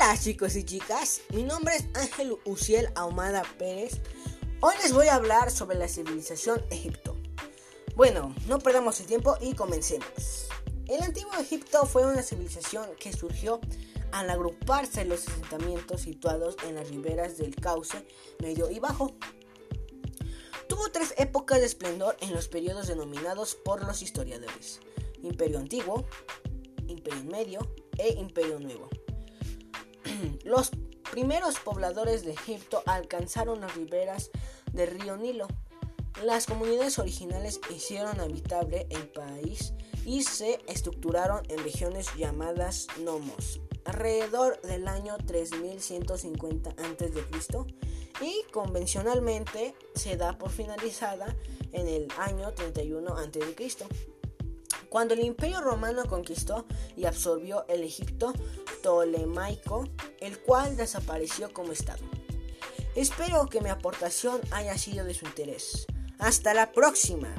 Hola chicos y chicas, mi nombre es Ángel Uciel Ahumada Pérez. Hoy les voy a hablar sobre la civilización Egipto. Bueno, no perdamos el tiempo y comencemos. El antiguo Egipto fue una civilización que surgió al agruparse los asentamientos situados en las riberas del cauce medio y bajo. Tuvo tres épocas de esplendor en los periodos denominados por los historiadores: Imperio Antiguo, Imperio Medio e Imperio Nuevo. Los primeros pobladores de Egipto alcanzaron las riberas del río Nilo. Las comunidades originales hicieron habitable el país y se estructuraron en regiones llamadas nomos alrededor del año 3150 a.C. y convencionalmente se da por finalizada en el año 31 a.C. Cuando el Imperio Romano conquistó y absorbió el Egipto Ptolemaico, el cual desapareció como Estado. Espero que mi aportación haya sido de su interés. Hasta la próxima.